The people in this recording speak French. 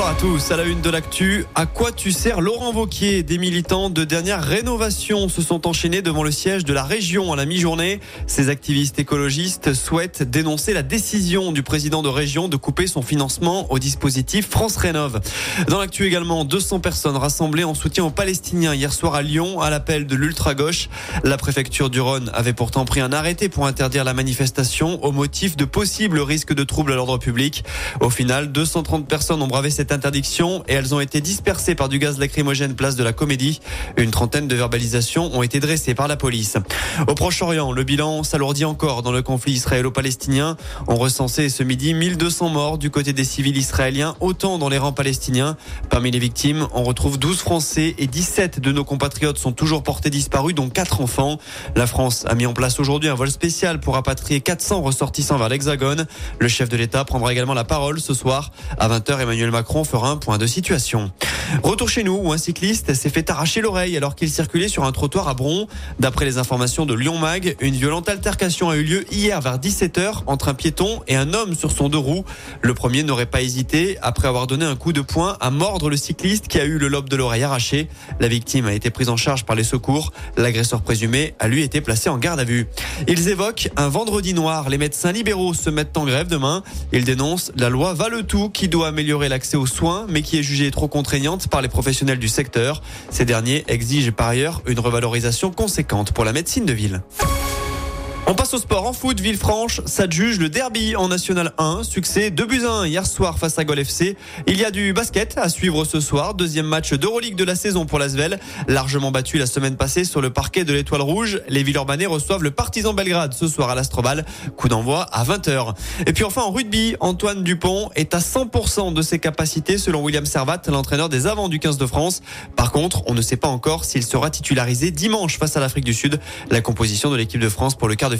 Bonsoir à tous. À la une de l'actu, à quoi tu sers Laurent Vauquier? Des militants de dernière rénovation se sont enchaînés devant le siège de la région à la mi-journée. Ces activistes écologistes souhaitent dénoncer la décision du président de région de couper son financement au dispositif France Rénov. Dans l'actu également, 200 personnes rassemblées en soutien aux Palestiniens hier soir à Lyon à l'appel de l'ultra-gauche. La préfecture du Rhône avait pourtant pris un arrêté pour interdire la manifestation au motif de possibles risques de troubles à l'ordre public. Au final, 230 personnes ont bravé cette interdiction et elles ont été dispersées par du gaz lacrymogène place de la Comédie. Une trentaine de verbalisations ont été dressées par la police. Au Proche-Orient, le bilan s'alourdit encore dans le conflit israélo-palestinien. On recensait ce midi 1200 morts du côté des civils israéliens, autant dans les rangs palestiniens. Parmi les victimes, on retrouve 12 Français et 17 de nos compatriotes sont toujours portés disparus, dont 4 enfants. La France a mis en place aujourd'hui un vol spécial pour rapatrier 400 ressortissants vers l'Hexagone. Le chef de l'État prendra également la parole ce soir. À 20h, Emmanuel Macron fera un point de situation. Retour chez nous où un cycliste s'est fait arracher l'oreille alors qu'il circulait sur un trottoir à Bron. D'après les informations de Lyon Mag, une violente altercation a eu lieu hier vers 17h entre un piéton et un homme sur son deux roues. Le premier n'aurait pas hésité après avoir donné un coup de poing à mordre le cycliste qui a eu le lobe de l'oreille arraché. La victime a été prise en charge par les secours. L'agresseur présumé a lui été placé en garde à vue. Ils évoquent un vendredi noir. Les médecins libéraux se mettent en grève demain. Ils dénoncent la loi Valetout qui doit améliorer l'accès aux soins mais qui est jugée trop contraignante par les professionnels du secteur. Ces derniers exigent par ailleurs une revalorisation conséquente pour la médecine de ville. On passe au sport en foot. Villefranche s'adjuge le derby en National 1. Succès 2 buts 1 hier soir face à Gol FC. Il y a du basket à suivre ce soir. Deuxième match d'Euroleague de la saison pour l'Asvel. Largement battu la semaine passée sur le parquet de l'Étoile Rouge. Les Villeurbanais reçoivent le Partizan Belgrade ce soir à l'Astrobal. Coup d'envoi à 20h. Et puis enfin en rugby, Antoine Dupont est à 100% de ses capacités selon William Servat, l'entraîneur des avants du 15 de France. Par contre, on ne sait pas encore s'il sera titularisé dimanche face à l'Afrique du Sud. La composition de l'équipe de France pour le quart de